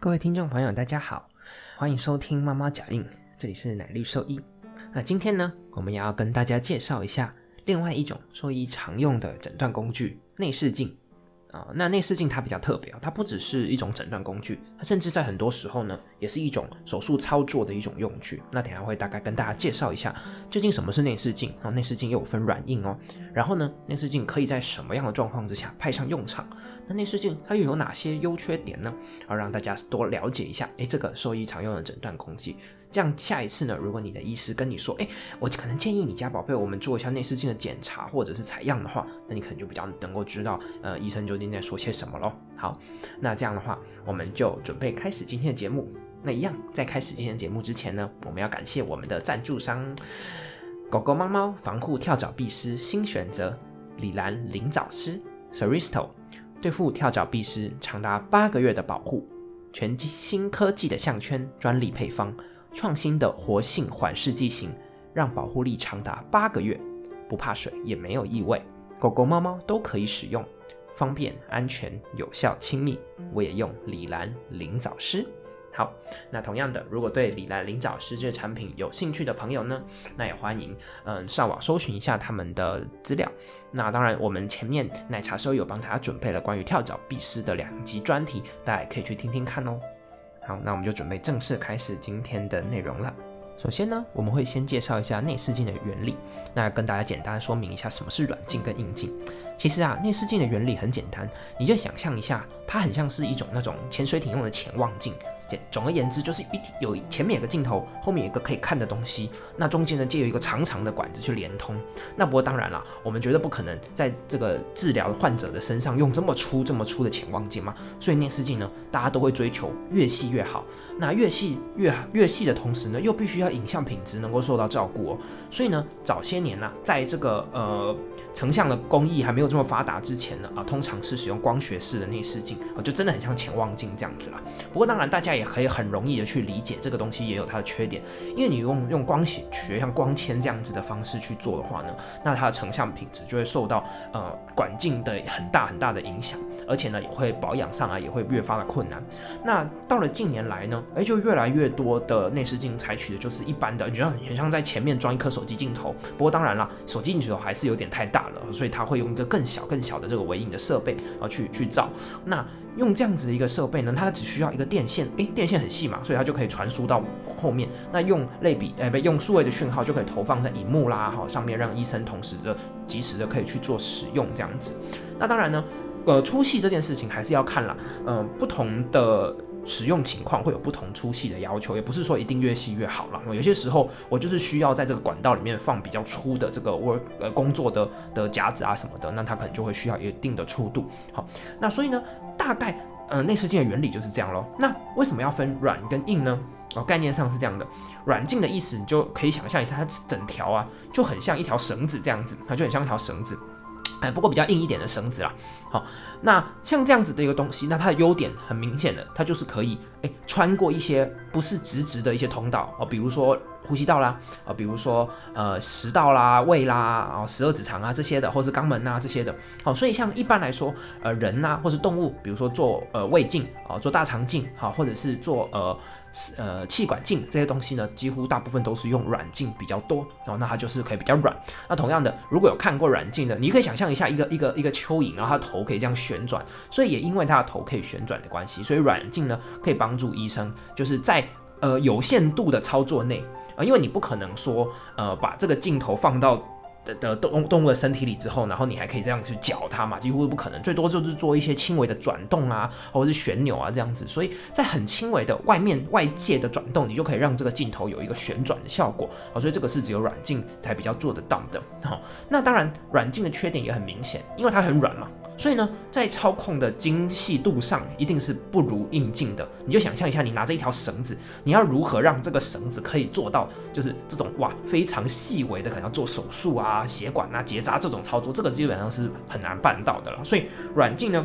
各位听众朋友，大家好，欢迎收听妈妈假印，这里是奶绿兽医。那今天呢，我们也要跟大家介绍一下另外一种兽医常用的诊断工具——内视镜。啊，那内视镜它比较特别啊，它不只是一种诊断工具，它甚至在很多时候呢，也是一种手术操作的一种用具。那等下会大概跟大家介绍一下，究竟什么是内视镜啊？内视镜又有分软硬哦。然后呢，内视镜可以在什么样的状况之下派上用场？那内视镜它又有哪些优缺点呢？好，让大家多了解一下。诶，这个兽医常用的诊断工具。这样下一次呢，如果你的医师跟你说，哎，我可能建议你家宝贝，我们做一下内视镜的检查或者是采样的话，那你可能就比较能够知道，呃，医生究竟在说些什么咯。好，那这样的话，我们就准备开始今天的节目。那一样，在开始今天的节目之前呢，我们要感谢我们的赞助商——狗狗、猫猫防护跳蚤壁虱新选择李兰灵藻丝 （Saristo），对付跳蚤蜱虱长达八个月的保护，全新科技的项圈专利配方。创新的活性缓释剂型，让保护力长达八个月，不怕水也没有异味，狗狗、猫猫都可以使用，方便、安全、有效、亲密。我也用李兰灵藻湿。好，那同样的，如果对李兰林藻湿这个产品有兴趣的朋友呢，那也欢迎嗯上网搜寻一下他们的资料。那当然，我们前面奶茶时候有帮大家准备了关于跳蚤、必虱的两集专题，大家也可以去听听看哦。好，那我们就准备正式开始今天的内容了。首先呢，我们会先介绍一下内视镜的原理，那跟大家简单说明一下什么是软镜跟硬镜。其实啊，内视镜的原理很简单，你就想象一下，它很像是一种那种潜水艇用的潜望镜。总而言之，就是一有前面有个镜头，后面有一个可以看的东西，那中间呢，就有一个长长的管子去连通。那不过当然了，我们绝对不可能在这个治疗患者的身上用这么粗、这么粗的潜望镜嘛。所以内视镜呢，大家都会追求越细越好。那越细越越细的同时呢，又必须要影像品质能够受到照顾哦。所以呢，早些年呢，在这个呃成像的工艺还没有这么发达之前呢，啊，通常是使用光学式的内视镜，啊，就真的很像潜望镜这样子啦。不过当然，大家也可以很容易的去理解这个东西也有它的缺点，因为你用用光学像光纤这样子的方式去做的话呢，那它的成像品质就会受到呃管径的很大很大的影响，而且呢也会保养上来也会越发的困难。那到了近年来呢？哎，就越来越多的内视镜采取的就是一般的，你觉得很像在前面装一颗手机镜头。不过当然了，手机镜头还是有点太大了，所以它会用一个更小、更小的这个微影的设备啊去去照。那用这样子的一个设备呢，它只需要一个电线，哎，电线很细嘛，所以它就可以传输到后面。那用类比，哎，不用数位的讯号就可以投放在荧幕啦，哈，上面让医生同时的、及时的可以去做使用这样子。那当然呢，呃，粗细这件事情还是要看了，嗯，不同的。使用情况会有不同粗细的要求，也不是说一定越细越好了。有些时候我就是需要在这个管道里面放比较粗的这个 work 呃工作的的夹子啊什么的，那它可能就会需要一定的粗度。好，那所以呢，大概呃内视镜的原理就是这样咯。那为什么要分软跟硬呢？哦，概念上是这样的，软镜的意思你就可以想象一下，它整条啊就很像一条绳子这样子，它就很像一条绳子。哎，不过比较硬一点的绳子啦。好，那像这样子的一个东西，那它的优点很明显的，它就是可以哎穿过一些不是直直的一些通道哦，比如说呼吸道啦，啊，比如说呃食道啦、胃啦，啊十二指肠啊这些的，或是肛门啊这些的。好，所以像一般来说，呃人呐，或是动物，比如说做呃胃镜啊，做大肠镜，好，或者是做呃。呃，气管镜这些东西呢，几乎大部分都是用软镜比较多，然后那它就是可以比较软。那同样的，如果有看过软镜的，你可以想象一下一个一个一个蚯蚓，然后它头可以这样旋转，所以也因为它的头可以旋转的关系，所以软镜呢可以帮助医生就是在呃有限度的操作内啊，因为你不可能说呃把这个镜头放到。的动动物的身体里之后，然后你还可以这样去搅它嘛？几乎不可能，最多就是做一些轻微的转动啊，或者是旋钮啊这样子。所以在很轻微的外面外界的转动，你就可以让这个镜头有一个旋转的效果。好，所以这个是只有软镜才比较做得到的。好，那当然软镜的缺点也很明显，因为它很软嘛。所以呢，在操控的精细度上，一定是不如硬镜的。你就想象一下，你拿着一条绳子，你要如何让这个绳子可以做到，就是这种哇非常细微的，可能要做手术啊、血管啊、结扎这种操作，这个基本上是很难办到的了。所以软镜呢。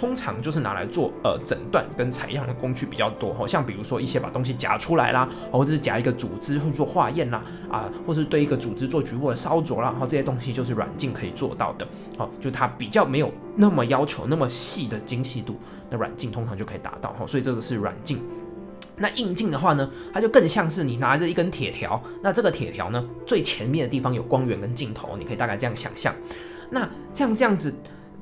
通常就是拿来做呃诊断跟采样的工具比较多哈，像比如说一些把东西夹出来啦，或者是夹一个组织去做化验啦，啊，或是对一个组织做局部的烧灼啦，然后这些东西就是软镜可以做到的，好，就它比较没有那么要求那么细的精细度，那软镜通常就可以达到哈，所以这个是软镜。那硬镜的话呢，它就更像是你拿着一根铁条，那这个铁条呢，最前面的地方有光源跟镜头，你可以大概这样想象。那像这样子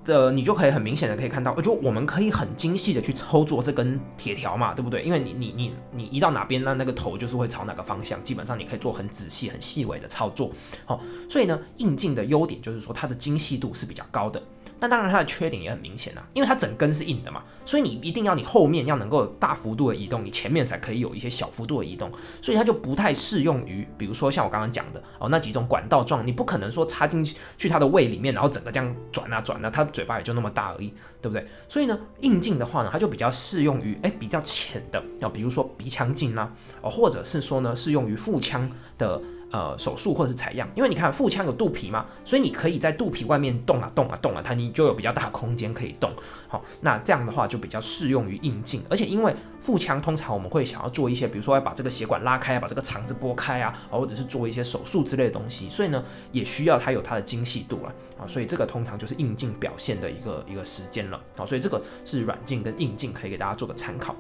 的，你就可以很明显的可以看到，就我们可以很精细的去操作这根铁条嘛，对不对？因为你你你你移到哪边，那那个头就是会朝哪个方向，基本上你可以做很仔细、很细微的操作。好，所以呢，硬镜的优点就是说它的精细度是比较高的。那当然，它的缺点也很明显啊，因为它整根是硬的嘛，所以你一定要你后面要能够大幅度的移动，你前面才可以有一些小幅度的移动，所以它就不太适用于，比如说像我刚刚讲的哦，那几种管道状，你不可能说插进去它的胃里面，然后整个这样转啊转啊，它嘴巴也就那么大而已，对不对？所以呢，硬镜的话呢，它就比较适用于哎比较浅的，要比如说鼻腔镜啦，哦，或者是说呢适用于腹腔的。呃，手术或者是采样，因为你看腹腔有肚皮嘛，所以你可以在肚皮外面动啊动啊动啊，它你就有比较大空间可以动。好，那这样的话就比较适用于硬镜，而且因为腹腔通常我们会想要做一些，比如说要把这个血管拉开，把这个肠子拨开啊，或者是做一些手术之类的东西，所以呢也需要它有它的精细度了啊，所以这个通常就是硬镜表现的一个一个时间了啊，所以这个是软镜跟硬镜可以给大家做个参考。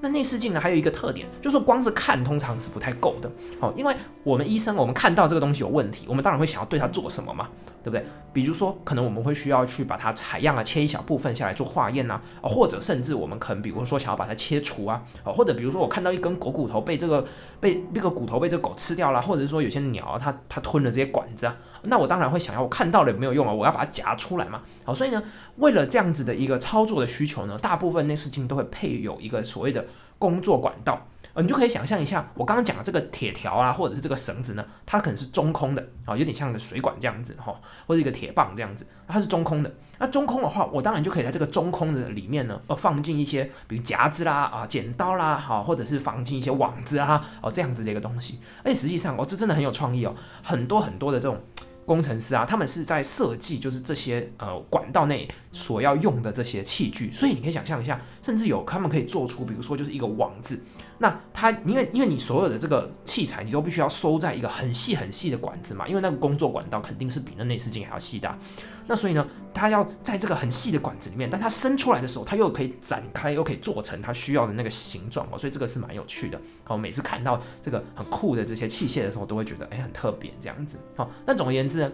那内视镜呢，还有一个特点，就是光是看通常是不太够的，好，因为我们医生我们看到这个东西有问题，我们当然会想要对它做什么嘛，对不对？比如说，可能我们会需要去把它采样啊，切一小部分下来做化验呐，啊，或者甚至我们可能比如说想要把它切除啊，啊，或者比如说我看到一根狗骨头被这个被那个骨头被这个狗吃掉了，或者是说有些鸟，它它吞了这些管子啊。那我当然会想要，我看到了有没有用啊？我要把它夹出来嘛。好，所以呢，为了这样子的一个操作的需求呢，大部分内视镜都会配有一个所谓的工作管道。你就可以想象一下，我刚刚讲的这个铁条啊，或者是这个绳子呢，它可能是中空的啊，有点像个水管这样子哈，或者一个铁棒这样子，它是中空的。那中空的话，我当然就可以在这个中空的里面呢，呃，放进一些比如夹子啦、啊剪刀啦，好，或者是放进一些网子啊，哦这样子的一个东西。而且实际上，哦，这真的很有创意哦，很多很多的这种。工程师啊，他们是在设计，就是这些呃管道内所要用的这些器具，所以你可以想象一下，甚至有他们可以做出，比如说就是一个网子。那它，因为因为你所有的这个器材，你都必须要收在一个很细很细的管子嘛，因为那个工作管道肯定是比那内视镜还要细的。那所以呢，它要在这个很细的管子里面，但它伸出来的时候，它又可以展开，又可以做成它需要的那个形状哦，所以这个是蛮有趣的。好，每次看到这个很酷的这些器械的时候，都会觉得哎很特别这样子。好，那总而言之呢。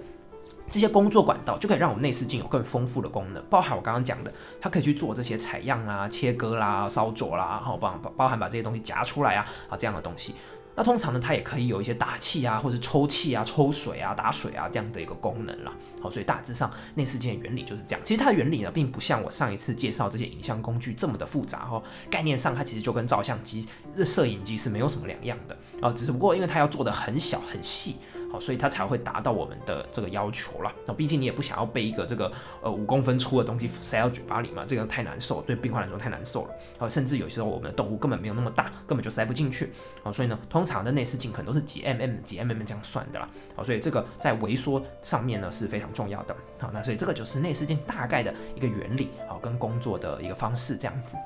这些工作管道就可以让我们内视镜有更丰富的功能，包含我刚刚讲的，它可以去做这些采样啊、切割啦、烧灼啦，然后包包含把这些东西夹出来啊啊这样的东西。那通常呢，它也可以有一些打气啊，或者抽气啊、抽水啊、打水啊这样的一个功能啦。好，所以大致上内视镜的原理就是这样。其实它的原理呢，并不像我上一次介绍这些影像工具这么的复杂哈。概念上，它其实就跟照相机、摄影机是没有什么两样的啊，只不过因为它要做的很小很细。所以它才会达到我们的这个要求了。那毕竟你也不想要被一个这个呃五公分粗的东西塞到嘴巴里嘛，这个太难受，对病患来说太难受了。啊，甚至有时候我们的动物根本没有那么大，根本就塞不进去。啊，所以呢，通常的内视镜可能都是几 mm 几 mm 这样算的啦。啊，所以这个在微缩上面呢是非常重要的。好，那所以这个就是内视镜大概的一个原理，好，跟工作的一个方式这样子。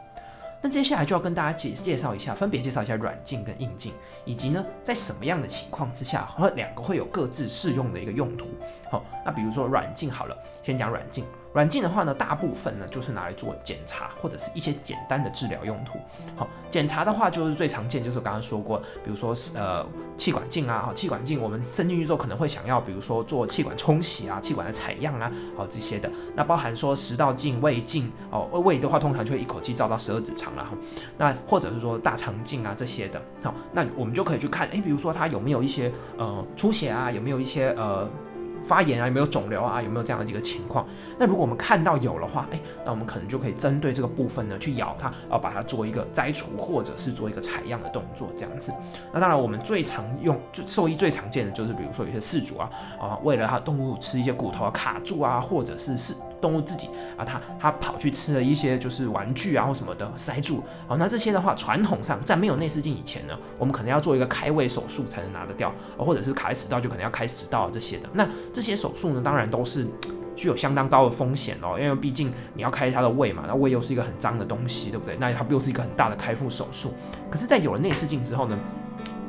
那接下来就要跟大家介介绍一下，分别介绍一下软镜跟硬镜，以及呢，在什么样的情况之下，和两个会有各自适用的一个用途。好，那比如说软镜好了，先讲软镜。软镜的话呢，大部分呢就是拿来做检查或者是一些简单的治疗用途。好，检查的话就是最常见，就是我刚刚说过，比如说呃气管镜啊，气管镜我们伸进去之后可能会想要，比如说做气管冲洗啊、气管的采样啊，好这些的。那包含说食道镜、胃镜哦，胃的话通常就会一口气照到十二指肠了哈。那或者是说大肠镜啊这些的，好，那我们就可以去看，诶，比如说它有没有一些呃出血啊，有没有一些呃。发炎啊，有没有肿瘤啊，有没有这样的一个情况？那如果我们看到有的话，哎，那我们可能就可以针对这个部分呢，去咬它，啊，把它做一个摘除，或者是做一个采样的动作，这样子。那当然，我们最常用、就兽医最常见的就是，比如说有些饲主啊，啊，为了它动物吃一些骨头啊卡住啊，或者是是。动物自己啊，它它跑去吃了一些就是玩具啊或什么的塞住，好，那这些的话，传统上在没有内视镜以前呢，我们可能要做一个开胃手术才能拿得掉，或者是卡在食道就可能要开食道这些的。那这些手术呢，当然都是 具有相当高的风险哦，因为毕竟你要开它的胃嘛，那胃又是一个很脏的东西，对不对？那它又是一个很大的开腹手术。可是，在有了内视镜之后呢？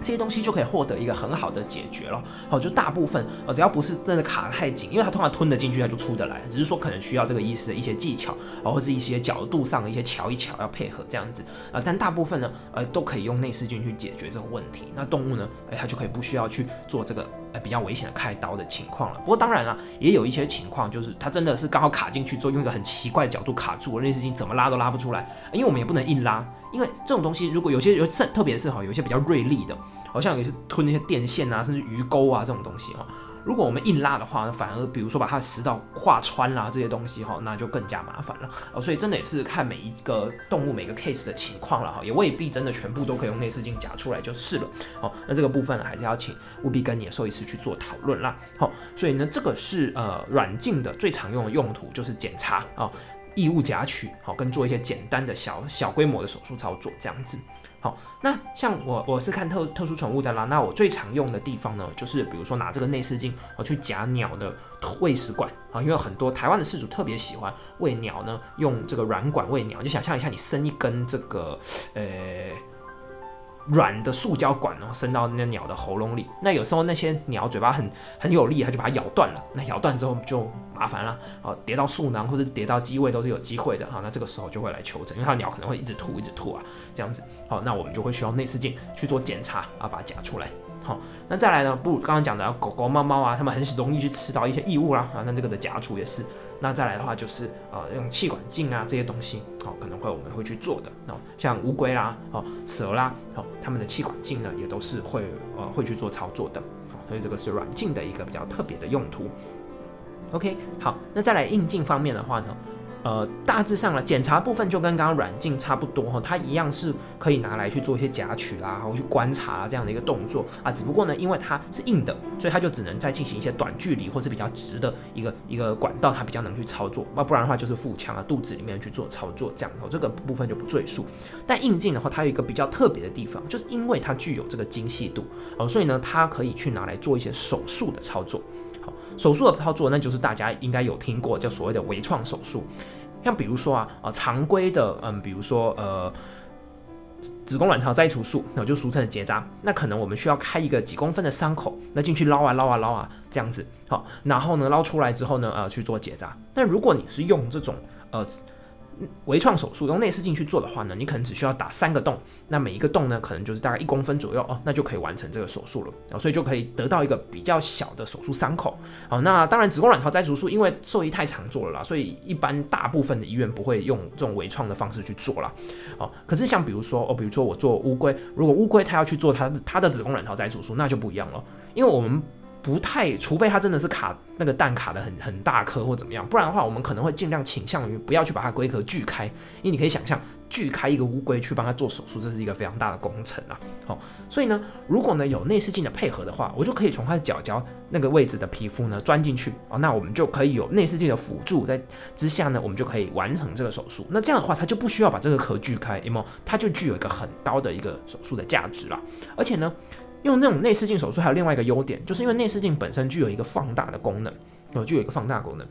这些东西就可以获得一个很好的解决了，好，就大部分呃，只要不是真的卡太紧，因为它通常吞得进去，它就出得来，只是说可能需要这个医师的一些技巧，啊，或者一些角度上的一些瞧一瞧，要配合这样子，啊，但大部分呢，呃，都可以用内视镜去解决这个问题。那动物呢，哎，它就可以不需要去做这个呃比较危险的开刀的情况了。不过当然了，也有一些情况，就是它真的是刚好卡进去之后，用一个很奇怪的角度卡住了，内视镜怎么拉都拉不出来，因为我们也不能硬拉。因为这种东西，如果有些有特特别是哈，有一些比较锐利的，好像有些吞那些电线啊，甚至鱼钩啊这种东西哈，如果我们硬拉的话，反而比如说把它的食道划穿啦这些东西哈，那就更加麻烦了哦。所以真的也是看每一个动物每个 case 的情况了哈，也未必真的全部都可以用内视镜夹出来就是了。哦，那这个部分呢，还是要请务必跟你的兽医师去做讨论啦。好，所以呢，这个是呃软镜的最常用的用途就是检查啊。异物夹取，好，跟做一些简单的小小规模的手术操作这样子，好，那像我我是看特特殊宠物的啦，那我最常用的地方呢，就是比如说拿这个内视镜，我去夹鸟的喂食管啊，因为很多台湾的饲主特别喜欢喂鸟呢，用这个软管喂鸟，就想象一下，你伸一根这个呃。软的塑胶管然后，伸到那鸟的喉咙里。那有时候那些鸟嘴巴很很有力，它就把它咬断了。那咬断之后就麻烦了，哦，叠到树囊或者叠到机位都是有机会的。好，那这个时候就会来求诊，因为它鸟可能会一直吐，一直吐啊，这样子。好，那我们就会需要内视镜去做检查啊，把它夹出来。好，那再来呢？不，刚刚讲的狗狗、猫猫啊，它们很容易去吃到一些异物啦啊，那这个的夹除也是。那再来的话就是呃用气管镜啊这些东西，好可能会我们会去做的哦，像乌龟啦、哦蛇啦，哦它们的气管镜呢也都是会呃会去做操作的，好，所以这个是软镜的一个比较特别的用途。OK，好，那再来硬镜方面的话呢？呃，大致上了检查部分就跟刚刚软镜差不多哈，它一样是可以拿来去做一些夹取啦，然后去观察这样的一个动作啊。只不过呢，因为它是硬的，所以它就只能再进行一些短距离或是比较直的一个一个管道，它比较能去操作。那不然的话就是腹腔啊、肚子里面去做操作这样。哦，这个部分就不赘述。但硬镜的话，它有一个比较特别的地方，就是因为它具有这个精细度哦，所以呢，它可以去拿来做一些手术的操作。手术的操作，那就是大家应该有听过，叫所谓的微创手术。像比如说啊，啊，常规的，嗯，比如说呃，子宫卵巢摘除术，那就俗称的结扎。那可能我们需要开一个几公分的伤口，那进去捞啊捞啊捞啊，这样子，好，然后呢，捞出来之后呢，呃，去做结扎。那如果你是用这种，呃。微创手术用内视镜去做的话呢，你可能只需要打三个洞，那每一个洞呢，可能就是大概一公分左右哦，那就可以完成这个手术了，所以就可以得到一个比较小的手术伤口。好，那当然子宫卵巢摘除术因为兽医太常做了啦，所以一般大部分的医院不会用这种微创的方式去做了。哦，可是像比如说哦，比如说我做乌龟，如果乌龟它要去做它它的子宫卵巢摘除术，那就不一样了，因为我们。不太，除非它真的是卡那个蛋卡的很很大颗或怎么样，不然的话，我们可能会尽量倾向于不要去把它龟壳锯开，因为你可以想象锯开一个乌龟去帮它做手术，这是一个非常大的工程啊。好，所以呢，如果呢有内视镜的配合的话，我就可以从它的脚脚那个位置的皮肤呢钻进去哦，那我们就可以有内视镜的辅助在之下呢，我们就可以完成这个手术。那这样的话，它就不需要把这个壳锯开，因为它就具有一个很高的一个手术的价值了，而且呢。用那种内视镜手术还有另外一个优点，就是因为内视镜本身具有一个放大的功能，哦，具有一个放大功能，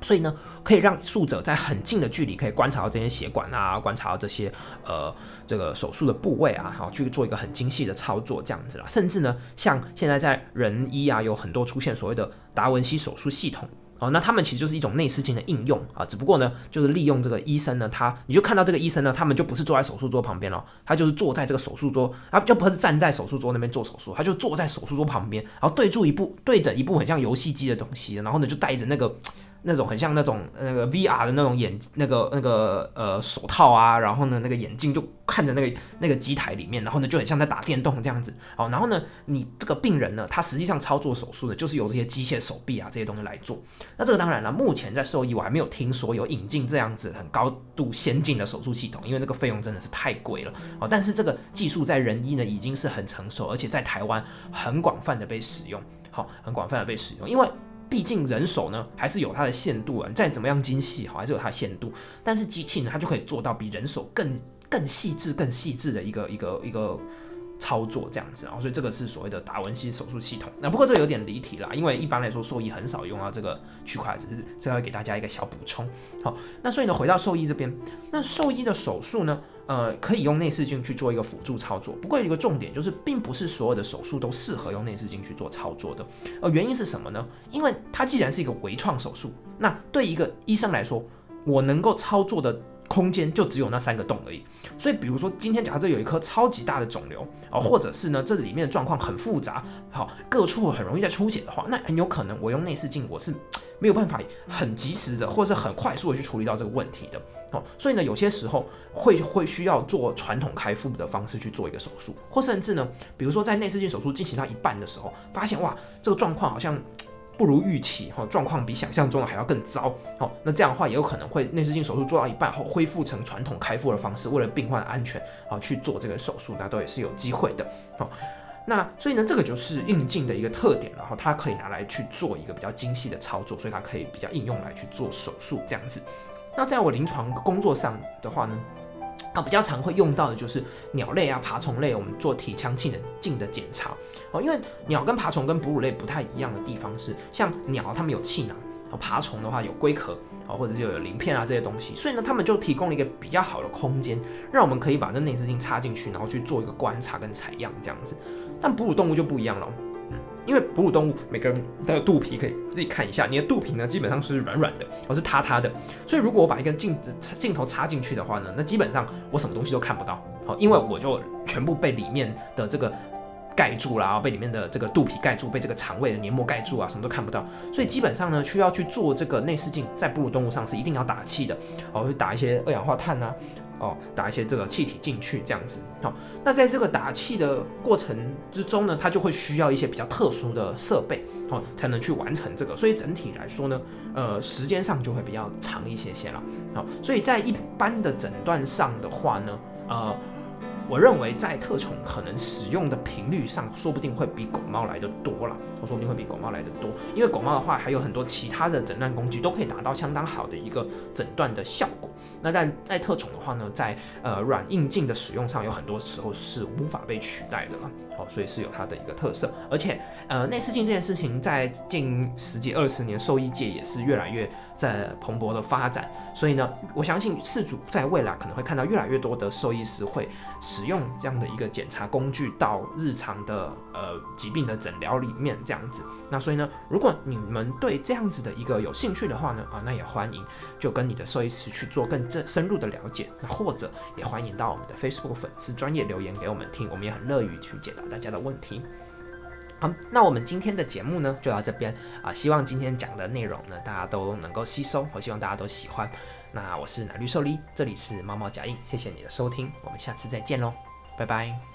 所以呢，可以让术者在很近的距离可以观察到这些血管啊，观察到这些呃这个手术的部位啊，好去做一个很精细的操作这样子啦。甚至呢，像现在在人医啊，有很多出现所谓的达文西手术系统。哦，那他们其实就是一种内视镜的应用啊，只不过呢，就是利用这个医生呢，他你就看到这个医生呢，他们就不是坐在手术桌旁边了，他就是坐在这个手术桌，啊，就不是站在手术桌那边做手术，他就坐在手术桌旁边，然后对住一部对着一部很像游戏机的东西，然后呢就带着那个。那种很像那种那个 VR 的那种眼那个那个呃手套啊，然后呢那个眼镜就看着那个那个机台里面，然后呢就很像在打电动这样子。好，然后呢你这个病人呢，他实际上操作手术的就是由这些机械手臂啊这些东西来做。那这个当然了，目前在兽医我还没有听说有引进这样子很高度先进的手术系统，因为那个费用真的是太贵了。哦，但是这个技术在人医呢已经是很成熟，而且在台湾很广泛的被使用。好，很广泛的被使用，因为。毕竟人手呢还是有它的限度啊，再怎么样精细好还是有它的限度。但是机器呢，它就可以做到比人手更更细致、更细致的一个一个一个操作这样子，然后所以这个是所谓的达文西手术系统。那不过这有点离题啦，因为一般来说兽医很少用到这个区块，只是这会给大家一个小补充。好，那所以呢，回到兽医这边，那兽医的手术呢？呃，可以用内视镜去做一个辅助操作，不过有一个重点就是，并不是所有的手术都适合用内视镜去做操作的。呃，原因是什么呢？因为它既然是一个微创手术，那对一个医生来说，我能够操作的空间就只有那三个洞而已。所以，比如说今天假设有一颗超级大的肿瘤啊，或者是呢这里面的状况很复杂，好各处很容易在出血的话，那很有可能我用内视镜我是没有办法很及时的或者是很快速的去处理到这个问题的哦。所以呢，有些时候会会需要做传统开腹的方式去做一个手术，或甚至呢，比如说在内视镜手术进行到一半的时候，发现哇，这个状况好像不如预期，哈，状况比想象中的还要更糟，哦，那这样的话也有可能会内视镜手术做到一半后恢复成传统开腹的方式，为了病患的安全啊去做这个手术，那都也是有机会的，好，那所以呢，这个就是硬镜的一个特点，然后它可以拿来去做一个比较精细的操作，所以它可以比较应用来去做手术这样子。那在我临床工作上的话呢，啊，比较常会用到的就是鸟类啊、爬虫类，我们做体腔镜的镜的检查哦。因为鸟跟爬虫跟哺乳类不太一样的地方是，像鸟它们有气囊，哦，爬虫的话有龟壳，哦，或者就有鳞片啊这些东西，所以呢，它们就提供了一个比较好的空间，让我们可以把这内视镜插进去，然后去做一个观察跟采样这样子。但哺乳动物就不一样了。因为哺乳动物每个人的肚皮可以自己看一下，你的肚皮呢基本上是软软的，而是塌塌的。所以如果我把一根镜子镜头插进去的话呢，那基本上我什么东西都看不到。好，因为我就全部被里面的这个盖住了，被里面的这个肚皮盖住，被这个肠胃的黏膜盖住啊，什么都看不到。所以基本上呢，需要去做这个内视镜，在哺乳动物上是一定要打气的，哦，会打一些二氧化碳啊。哦，打一些这个气体进去，这样子。好，那在这个打气的过程之中呢，它就会需要一些比较特殊的设备，哦，才能去完成这个。所以整体来说呢，呃，时间上就会比较长一些些了。好，所以在一般的诊断上的话呢，呃。我认为在特宠可能使用的频率上，说不定会比狗猫来的多了。我说不定会比狗猫来的多，因为狗猫的话还有很多其他的诊断工具都可以达到相当好的一个诊断的效果。那但在特宠的话呢，在呃软硬件的使用上，有很多时候是无法被取代的了。好，所以是有它的一个特色。而且呃内视镜这件事情，在近十几二十年兽医界也是越来越在蓬勃的发展。所以呢，我相信事主在未来可能会看到越来越多的兽医师会。使用这样的一个检查工具到日常的呃疾病的诊疗里面，这样子。那所以呢，如果你们对这样子的一个有兴趣的话呢，啊，那也欢迎就跟你的兽医师去做更深深入的了解。那或者也欢迎到我们的 Facebook 粉丝专业留言给我们听，我们也很乐于去解答大家的问题。好，那我们今天的节目呢就到这边啊，希望今天讲的内容呢大家都能够吸收，我希望大家都喜欢。那我是奶绿兽梨，这里是猫猫脚印，谢谢你的收听，我们下次再见喽，拜拜。